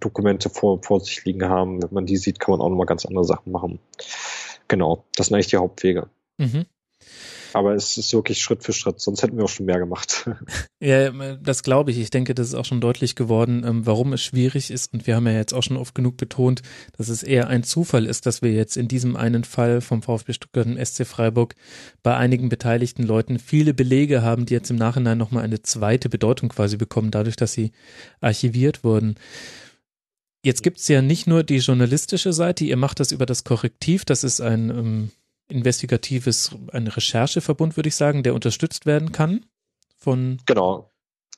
Dokumente vor, vor sich liegen haben. Wenn man die sieht, kann man auch nochmal ganz andere Sachen machen. Genau, das sind eigentlich die Hauptwege. Mhm. Aber es ist wirklich Schritt für Schritt, sonst hätten wir auch schon mehr gemacht. Ja, das glaube ich. Ich denke, das ist auch schon deutlich geworden, ähm, warum es schwierig ist. Und wir haben ja jetzt auch schon oft genug betont, dass es eher ein Zufall ist, dass wir jetzt in diesem einen Fall vom VfB Stuttgart und SC Freiburg bei einigen beteiligten Leuten viele Belege haben, die jetzt im Nachhinein nochmal eine zweite Bedeutung quasi bekommen, dadurch, dass sie archiviert wurden. Jetzt gibt es ja nicht nur die journalistische Seite, ihr macht das über das Korrektiv, das ist ein ähm, investigatives, ein Rechercheverbund, würde ich sagen, der unterstützt werden kann von. Genau.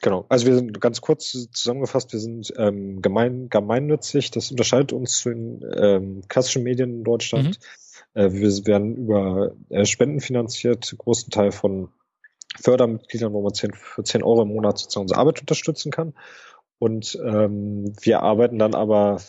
Genau. Also wir sind ganz kurz zusammengefasst, wir sind ähm, gemein, gemeinnützig. Das unterscheidet uns zu den ähm, klassischen Medien in Deutschland. Mhm. Äh, wir werden über äh, Spenden finanziert, großen Teil von Fördermitgliedern, wo man 10, für 10 Euro im Monat sozusagen unsere Arbeit unterstützen kann. Und ähm, wir arbeiten dann aber,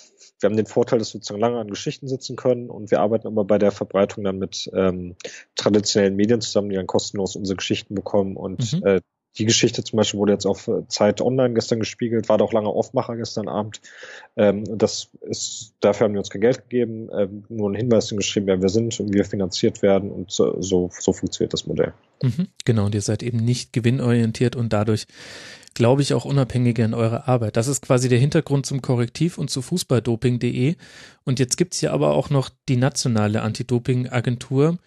wir haben den Vorteil, dass wir sozusagen lange an Geschichten sitzen können und wir arbeiten aber bei der Verbreitung dann mit ähm, traditionellen Medien zusammen, die dann kostenlos unsere Geschichten bekommen und mhm. äh, die Geschichte zum Beispiel wurde jetzt auf Zeit Online gestern gespiegelt, war doch lange Aufmacher gestern Abend. Ähm, das ist, dafür haben wir uns kein Geld gegeben, ähm, nur einen Hinweis geschrieben, wer wir sind und wir finanziert werden und so, so, so funktioniert das Modell. Mhm, genau, und ihr seid eben nicht gewinnorientiert und dadurch glaube ich, auch unabhängiger in eurer Arbeit. Das ist quasi der Hintergrund zum Korrektiv und zu fußballdoping.de. Und jetzt gibt's hier aber auch noch die nationale Anti-Doping-Agentur,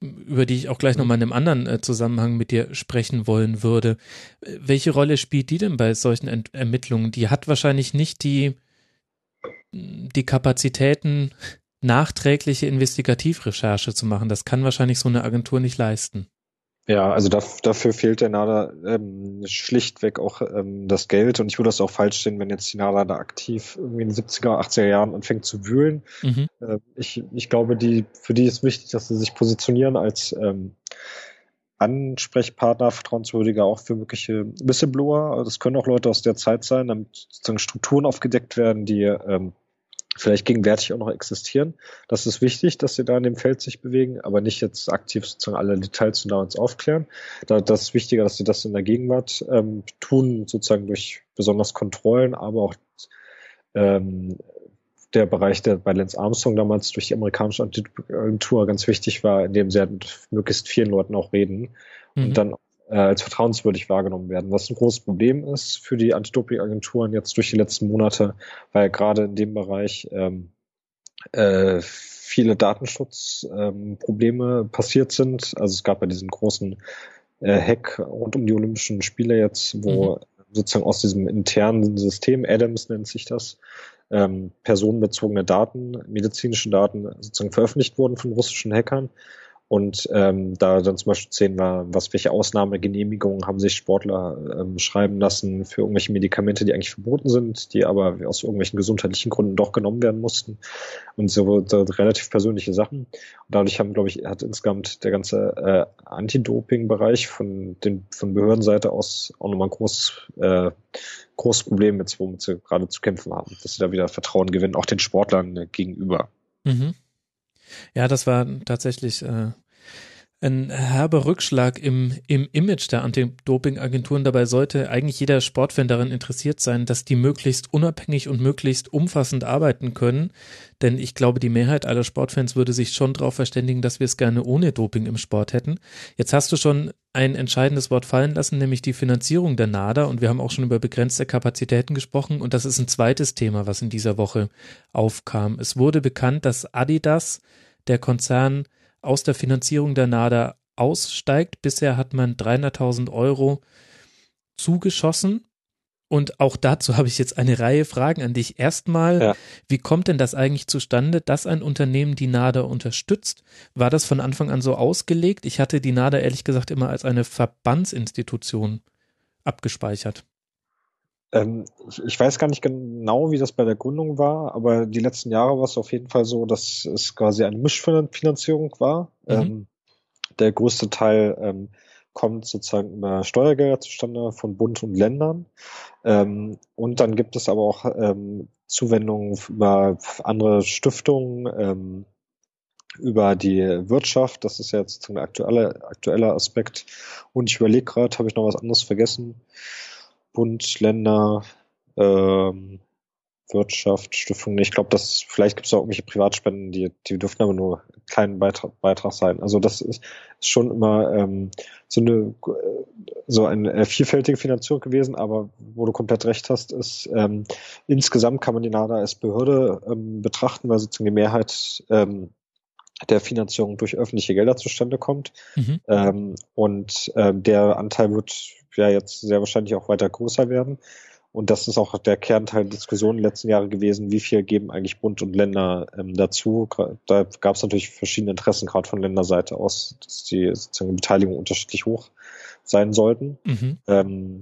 über die ich auch gleich nochmal in einem anderen äh, Zusammenhang mit dir sprechen wollen würde. Welche Rolle spielt die denn bei solchen Ent Ermittlungen? Die hat wahrscheinlich nicht die, die Kapazitäten, nachträgliche Investigativrecherche zu machen. Das kann wahrscheinlich so eine Agentur nicht leisten. Ja, also da, dafür fehlt der NADA ähm, schlichtweg auch ähm, das Geld und ich würde das auch falsch sehen, wenn jetzt die NADA da aktiv irgendwie in den 70er, 80er Jahren anfängt zu wühlen. Mhm. Äh, ich, ich glaube, die, für die ist wichtig, dass sie sich positionieren als ähm, Ansprechpartner, vertrauenswürdiger auch für mögliche Whistleblower. Also das können auch Leute aus der Zeit sein, damit sozusagen Strukturen aufgedeckt werden, die ähm, vielleicht gegenwärtig auch noch existieren. Das ist wichtig, dass sie da in dem Feld sich bewegen, aber nicht jetzt aktiv sozusagen alle Details zu damals aufklären. Da, das ist wichtiger, dass sie das in der Gegenwart ähm, tun, sozusagen durch besonders Kontrollen, aber auch ähm, der Bereich, der bei Lance Armstrong damals durch die amerikanische Agentur ganz wichtig war, in dem sie halt mit möglichst vielen Leuten auch reden mhm. und dann äh, als vertrauenswürdig wahrgenommen werden. Was ein großes Problem ist für die Anti-Doping-Agenturen jetzt durch die letzten Monate, weil gerade in dem Bereich ähm, äh, viele Datenschutzprobleme ähm, passiert sind. Also es gab ja diesen großen äh, Hack rund um die Olympischen Spiele jetzt, wo mhm. sozusagen aus diesem internen System, Adams nennt sich das, ähm, personenbezogene Daten, medizinische Daten sozusagen veröffentlicht wurden von russischen Hackern und ähm, da dann zum Beispiel sehen wir, was welche Ausnahmegenehmigungen haben sich Sportler ähm, schreiben lassen für irgendwelche Medikamente, die eigentlich verboten sind, die aber aus irgendwelchen gesundheitlichen Gründen doch genommen werden mussten. Und so, so relativ persönliche Sachen. Und dadurch haben, glaube ich, hat insgesamt der ganze äh, Anti-Doping-Bereich von den von Behördenseite aus auch nochmal ein großes, äh, großes Problem, mit, womit sie gerade zu kämpfen haben, dass sie da wieder Vertrauen gewinnen, auch den Sportlern äh, gegenüber. Mhm. Ja, das war tatsächlich äh, ein herber Rückschlag im, im Image der Anti-Doping-Agenturen. Dabei sollte eigentlich jeder Sportfan daran interessiert sein, dass die möglichst unabhängig und möglichst umfassend arbeiten können. Denn ich glaube, die Mehrheit aller Sportfans würde sich schon darauf verständigen, dass wir es gerne ohne Doping im Sport hätten. Jetzt hast du schon ein entscheidendes Wort fallen lassen, nämlich die Finanzierung der NADA. Und wir haben auch schon über begrenzte Kapazitäten gesprochen. Und das ist ein zweites Thema, was in dieser Woche aufkam. Es wurde bekannt, dass Adidas, der Konzern, aus der Finanzierung der NADA aussteigt. Bisher hat man 300.000 Euro zugeschossen. Und auch dazu habe ich jetzt eine Reihe Fragen an dich. Erstmal, ja. wie kommt denn das eigentlich zustande, dass ein Unternehmen die NADA unterstützt? War das von Anfang an so ausgelegt? Ich hatte die NADA ehrlich gesagt immer als eine Verbandsinstitution abgespeichert. Ähm, ich, weiß gar nicht genau, wie das bei der Gründung war, aber die letzten Jahre war es auf jeden Fall so, dass es quasi eine Mischfinanzierung war. Mhm. Ähm, der größte Teil ähm, kommt sozusagen über Steuergelder zustande von Bund und Ländern. Ähm, und dann gibt es aber auch ähm, Zuwendungen über andere Stiftungen, ähm, über die Wirtschaft. Das ist ja jetzt ein aktueller, aktueller Aspekt. Und ich überlege gerade, habe ich noch was anderes vergessen? Bund, Länder, ähm, Wirtschaft, Stiftung. Ich glaube, dass vielleicht gibt es auch irgendwelche Privatspenden, die, die dürfen aber nur einen kleinen Beitrag, Beitrag sein. Also das ist, ist schon immer ähm, so eine so eine äh, vielfältige Finanzierung gewesen, aber wo du komplett recht hast, ist ähm, insgesamt kann man die NADA als Behörde ähm, betrachten, weil sozusagen die Mehrheit ähm, der Finanzierung durch öffentliche Gelder zustande kommt. Mhm. Ähm, und ähm, der Anteil wird ja jetzt sehr wahrscheinlich auch weiter größer werden. Und das ist auch der Kernteil der Diskussion in den letzten Jahren gewesen, wie viel geben eigentlich Bund und Länder ähm, dazu. Da gab es natürlich verschiedene Interessen, gerade von Länderseite aus, dass die sozusagen Beteiligung unterschiedlich hoch sein sollten. Mhm. Ähm,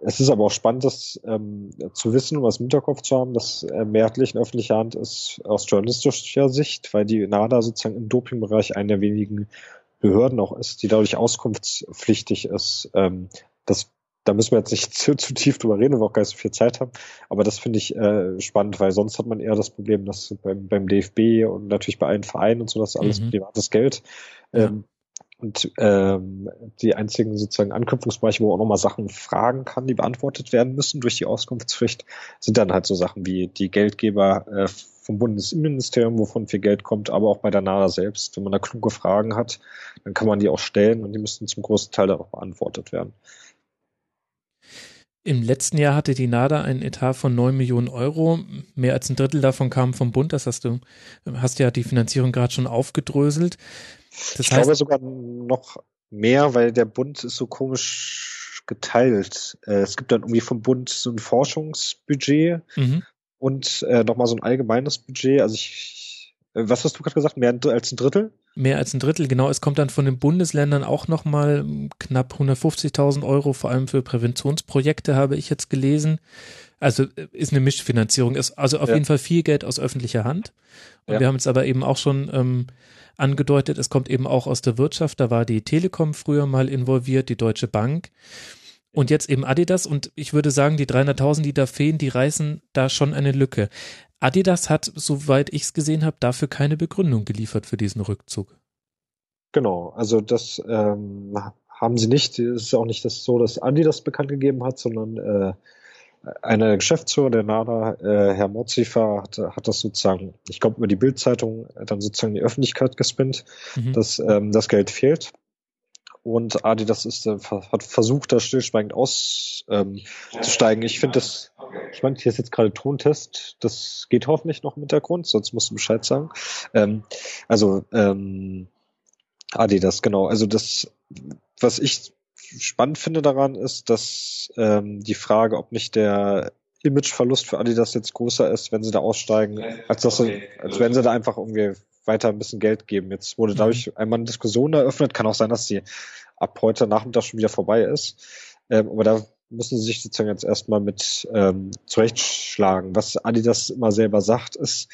es ist aber auch spannend, das ähm, zu wissen, was im Hinterkopf zu haben, dass äh, mehrheitlich in öffentlicher Hand ist aus journalistischer Sicht, weil die NADA sozusagen im Dopingbereich eine der wenigen Behörden auch ist, die dadurch auskunftspflichtig ist. Ähm, das, da müssen wir jetzt nicht zu, zu tief drüber reden, weil wir auch gar nicht so viel Zeit haben. Aber das finde ich äh, spannend, weil sonst hat man eher das Problem, dass beim, beim DFB und natürlich bei allen Vereinen und so, das ist alles mhm. privates Geld. Ähm, und ähm, die einzigen sozusagen Anknüpfungsbereiche, wo man auch nochmal Sachen fragen kann, die beantwortet werden müssen durch die Auskunftspflicht, sind dann halt so Sachen wie die Geldgeber äh, vom Bundesinnenministerium, wovon viel Geld kommt, aber auch bei der NADA selbst. Wenn man da kluge Fragen hat, dann kann man die auch stellen und die müssen zum großen Teil auch beantwortet werden. Im letzten Jahr hatte die NADA einen Etat von 9 Millionen Euro. Mehr als ein Drittel davon kam vom Bund. Das hast du, hast ja die Finanzierung gerade schon aufgedröselt. Das ich heißt, glaube sogar noch mehr, weil der Bund ist so komisch geteilt. Äh, es gibt dann irgendwie vom Bund so ein Forschungsbudget mhm. und äh, nochmal so ein allgemeines Budget. Also ich, was hast du gerade gesagt? Mehr als ein Drittel? Mehr als ein Drittel, genau. Es kommt dann von den Bundesländern auch nochmal knapp 150.000 Euro, vor allem für Präventionsprojekte, habe ich jetzt gelesen. Also äh, ist eine Mischfinanzierung, ist also auf ja. jeden Fall viel Geld aus öffentlicher Hand. Und ja. wir haben jetzt aber eben auch schon ähm, angedeutet, es kommt eben auch aus der Wirtschaft. Da war die Telekom früher mal involviert, die Deutsche Bank. Und jetzt eben Adidas und ich würde sagen, die 300.000, die da fehlen, die reißen da schon eine Lücke. Adidas hat, soweit ich es gesehen habe, dafür keine Begründung geliefert für diesen Rückzug. Genau, also das ähm, haben sie nicht. Es ist auch nicht das so, dass Adidas bekannt gegeben hat, sondern äh, einer Geschäftsführer der NADA, äh, Herr Mozzifer, hat, hat das sozusagen, ich glaube, über die Bildzeitung dann sozusagen die Öffentlichkeit gespinnt, mhm. dass ähm, das Geld fehlt. Und Adidas ist, äh, hat versucht, da stillschweigend auszusteigen. Ähm, ich finde das, ich meine, hier ist jetzt gerade Tontest, das geht hoffentlich noch im Hintergrund, sonst musst du Bescheid sagen. Ähm, also ähm, Adidas, genau. Also das, was ich spannend finde daran, ist, dass ähm, die Frage, ob nicht der Imageverlust für Adidas jetzt größer ist, wenn sie da aussteigen, als dass sie, als wenn sie da einfach irgendwie weiter ein bisschen Geld geben. Jetzt wurde mhm. dadurch einmal eine Diskussion eröffnet. Kann auch sein, dass die ab heute Nachmittag schon wieder vorbei ist. Ähm, aber da müssen sie sich sozusagen jetzt erstmal mit ähm, zurechtschlagen. Was Adidas immer selber sagt, ist,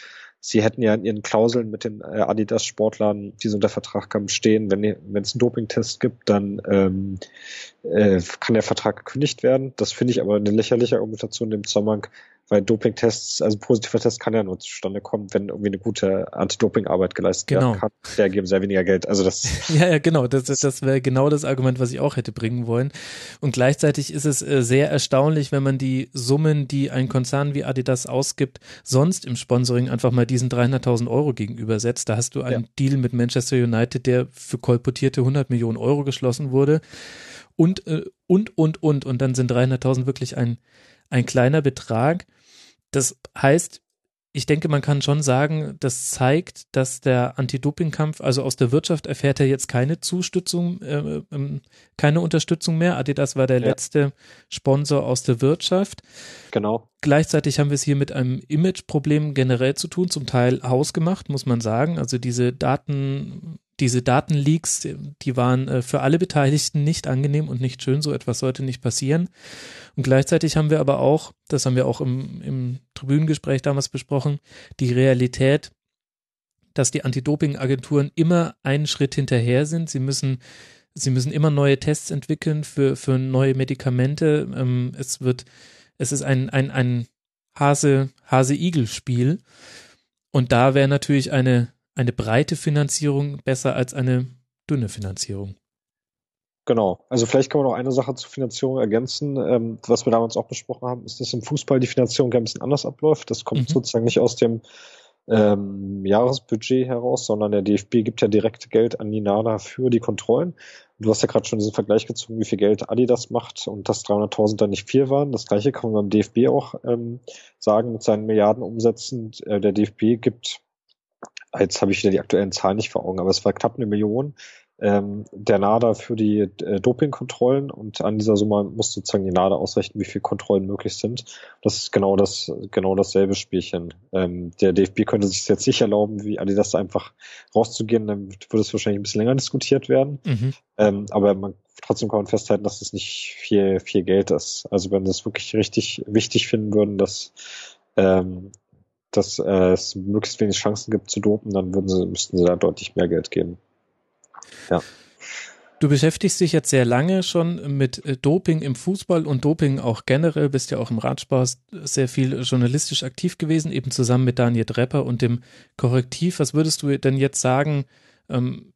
Sie hätten ja in ihren Klauseln mit den äh, Adidas-Sportlern, die so unter Vertrag haben, stehen, wenn es einen Dopingtest gibt, dann ähm, äh, kann der Vertrag gekündigt werden. Das finde ich aber eine lächerliche Argumentation im Zusammenhang, weil Dopingtests, also positiver Test kann ja nur zustande kommen, wenn irgendwie eine gute Anti-Doping-Arbeit geleistet genau. werden kann. Der geben sehr weniger Geld. Also das. ja, ja, genau. Das, das wäre genau das Argument, was ich auch hätte bringen wollen. Und gleichzeitig ist es äh, sehr erstaunlich, wenn man die Summen, die ein Konzern wie Adidas ausgibt, sonst im Sponsoring einfach mal diesen 300.000 Euro gegenübersetzt. Da hast du einen ja. Deal mit Manchester United, der für kolportierte 100 Millionen Euro geschlossen wurde. Und, äh, und, und, und. Und dann sind 300.000 wirklich ein, ein kleiner Betrag. Das heißt, ich denke, man kann schon sagen, das zeigt, dass der Anti-Doping-Kampf, also aus der Wirtschaft erfährt er jetzt keine Zustützung, äh, äh, keine Unterstützung mehr. Adidas war der ja. letzte Sponsor aus der Wirtschaft. Genau. Gleichzeitig haben wir es hier mit einem Image-Problem generell zu tun, zum Teil hausgemacht, muss man sagen. Also diese Daten, diese Datenleaks, die waren äh, für alle Beteiligten nicht angenehm und nicht schön. So etwas sollte nicht passieren. Und gleichzeitig haben wir aber auch, das haben wir auch im, im Tribünengespräch damals besprochen, die Realität, dass die Anti-Doping-Agenturen immer einen Schritt hinterher sind. Sie müssen, sie müssen immer neue Tests entwickeln für, für neue Medikamente. Ähm, es wird, es ist ein, ein, ein Hase, Hase-Igel-Spiel. Und da wäre natürlich eine, eine breite Finanzierung besser als eine dünne Finanzierung. Genau. Also vielleicht kann man noch eine Sache zur Finanzierung ergänzen. Ähm, was wir damals auch besprochen haben, ist, dass im Fußball die Finanzierung ein bisschen anders abläuft. Das kommt mhm. sozusagen nicht aus dem ähm, Jahresbudget heraus, sondern der DFB gibt ja direkt Geld an die NADA für die Kontrollen. Du hast ja gerade schon diesen Vergleich gezogen, wie viel Geld Adidas macht und dass 300.000 da nicht viel waren. Das gleiche kann man beim DFB auch ähm, sagen mit seinen Milliarden Umsätzen. Äh, der DFB gibt, jetzt habe ich wieder die aktuellen Zahlen nicht vor Augen, aber es war knapp eine Million ähm, der NADA für die äh, Dopingkontrollen und an dieser Summe muss sozusagen die NADA ausrechnen, wie viele Kontrollen möglich sind. Das ist genau das, genau dasselbe Spielchen. Ähm, der DFB könnte sich jetzt nicht erlauben, wie Adidas einfach rauszugehen, dann würde es wahrscheinlich ein bisschen länger diskutiert werden. Mhm. Ähm, aber man, trotzdem kann man festhalten, dass das nicht viel, viel Geld ist. Also wenn sie es wirklich richtig wichtig finden würden, dass ähm, dass äh, es möglichst wenig Chancen gibt zu dopen, dann würden sie, müssten sie da deutlich mehr Geld geben. Ja. Du beschäftigst dich jetzt sehr lange schon mit äh, Doping im Fußball und Doping auch generell, bist ja auch im Radsport sehr viel journalistisch aktiv gewesen, eben zusammen mit Daniel Drepper und dem Korrektiv. Was würdest du denn jetzt sagen? Ähm,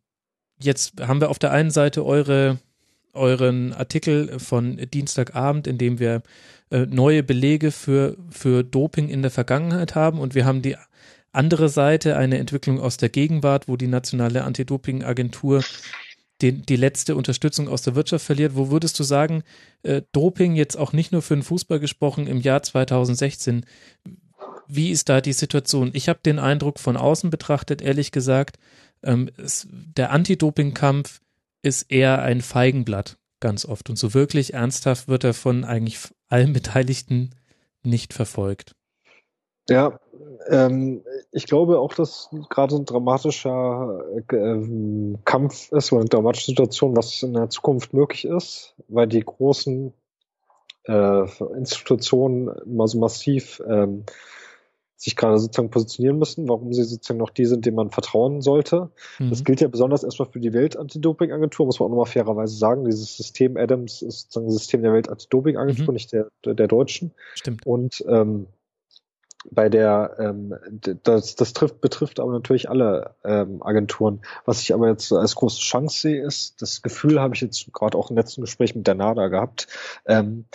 jetzt haben wir auf der einen Seite eure, euren Artikel von Dienstagabend, in dem wir äh, neue Belege für, für Doping in der Vergangenheit haben und wir haben die andere Seite eine Entwicklung aus der Gegenwart, wo die nationale Anti-Doping-Agentur die, die letzte Unterstützung aus der Wirtschaft verliert. Wo würdest du sagen, äh, Doping jetzt auch nicht nur für den Fußball gesprochen im Jahr 2016, wie ist da die Situation? Ich habe den Eindruck von außen betrachtet, ehrlich gesagt, ähm, es, der Anti-Doping-Kampf ist eher ein Feigenblatt ganz oft und so wirklich ernsthaft wird er von eigentlich allen Beteiligten nicht verfolgt. Ja, ähm, ich glaube auch, dass gerade ein dramatischer äh, Kampf ist oder eine dramatische Situation, was in der Zukunft möglich ist, weil die großen äh, Institutionen immer so massiv ähm, sich gerade sozusagen positionieren müssen, warum sie sozusagen noch die sind, denen man vertrauen sollte. Mhm. Das gilt ja besonders erstmal für die Welt-Anti-Doping-Agentur, muss man auch nochmal fairerweise sagen. Dieses System Adams ist sozusagen das System der Welt-Anti-Doping-Agentur, mhm. nicht der, der, der deutschen. Stimmt. Und ähm, bei der ähm, das, das trifft, betrifft aber natürlich alle ähm, Agenturen. Was ich aber jetzt als große Chance sehe, ist, das Gefühl habe ich jetzt gerade auch im letzten Gespräch mit der NADA gehabt, ähm,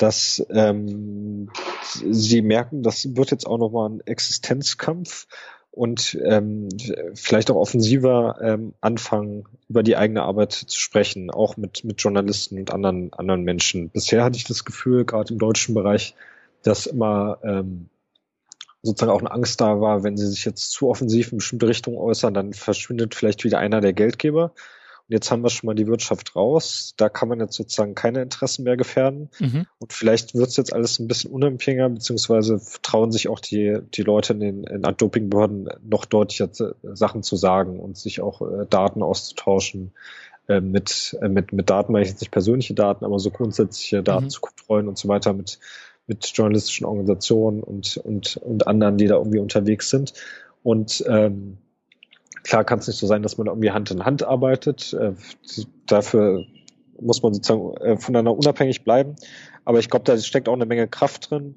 dass ähm, sie merken, das wird jetzt auch nochmal ein Existenzkampf und ähm, vielleicht auch offensiver ähm, anfangen, über die eigene Arbeit zu sprechen, auch mit, mit Journalisten und anderen, anderen Menschen. Bisher hatte ich das Gefühl, gerade im deutschen Bereich, dass immer ähm, sozusagen auch eine Angst da war, wenn sie sich jetzt zu offensiv in bestimmte Richtungen äußern, dann verschwindet vielleicht wieder einer der Geldgeber. Und jetzt haben wir schon mal die Wirtschaft raus. Da kann man jetzt sozusagen keine Interessen mehr gefährden. Mhm. Und vielleicht wird es jetzt alles ein bisschen unempfänglicher, beziehungsweise trauen sich auch die, die Leute in den in Dopingbehörden noch deutlicher Sachen zu sagen und sich auch äh, Daten auszutauschen. Äh, mit, äh, mit, mit Daten meine ich jetzt nicht persönliche Daten, aber so grundsätzliche Daten mhm. zu kontrollen und so weiter mit mit journalistischen Organisationen und, und, und anderen, die da irgendwie unterwegs sind. Und ähm, klar kann es nicht so sein, dass man irgendwie Hand in Hand arbeitet. Äh, dafür muss man sozusagen äh, voneinander unabhängig bleiben. Aber ich glaube, da steckt auch eine Menge Kraft drin,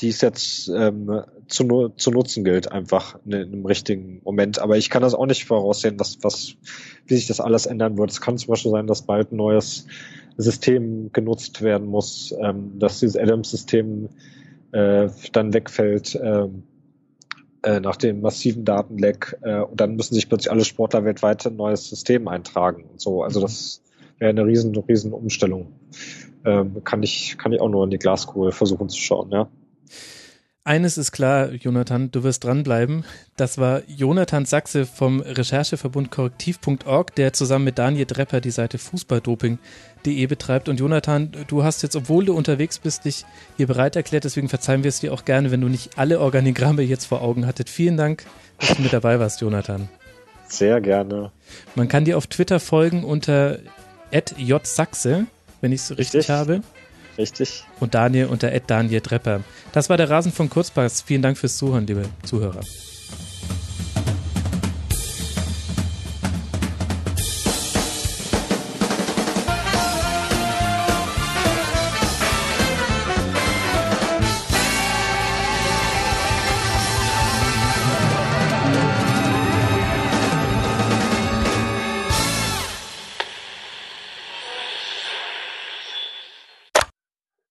die es jetzt ähm, zu, zu nutzen gilt, einfach in, in einem richtigen Moment. Aber ich kann das auch nicht voraussehen, was, was, wie sich das alles ändern wird. Es kann zum Beispiel sein, dass bald ein neues System genutzt werden muss, ähm, dass dieses Adams-System äh, dann wegfällt äh, äh, nach dem massiven Datenleck äh, und dann müssen sich plötzlich alle Sportler weltweit ein neues System eintragen und so. Also das wäre eine riesen, riesen Umstellung. Ähm, kann ich, kann ich auch nur in die Glaskugel versuchen zu schauen, ja. Eines ist klar, Jonathan, du wirst dranbleiben. Das war Jonathan Sachse vom Rechercheverbund Korrektiv.org, der zusammen mit Daniel Drepper die Seite Fußballdoping.de betreibt. Und Jonathan, du hast jetzt, obwohl du unterwegs bist, dich hier bereit erklärt. Deswegen verzeihen wir es dir auch gerne, wenn du nicht alle Organigramme jetzt vor Augen hattet. Vielen Dank, dass du mit dabei warst, Jonathan. Sehr gerne. Man kann dir auf Twitter folgen unter @jsaxe, wenn ich es richtig, richtig habe. Richtig. Und Daniel unter Daniel Drepper. Das war der Rasen von Kurzpass. Vielen Dank fürs Zuhören, liebe Zuhörer.